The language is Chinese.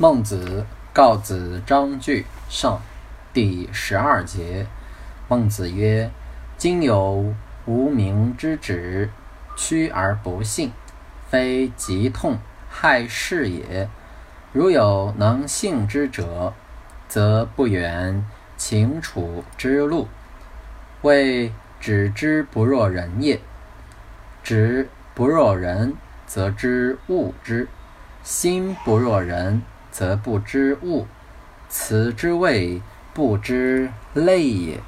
孟子告子章句上第十二节。孟子曰：“今有无名之指，屈而不信，非疾痛害世也。如有能信之者，则不远秦楚之路。谓止之不若人也。止不若人，则知物之；心不若人。”则不知物，此之谓不知类也。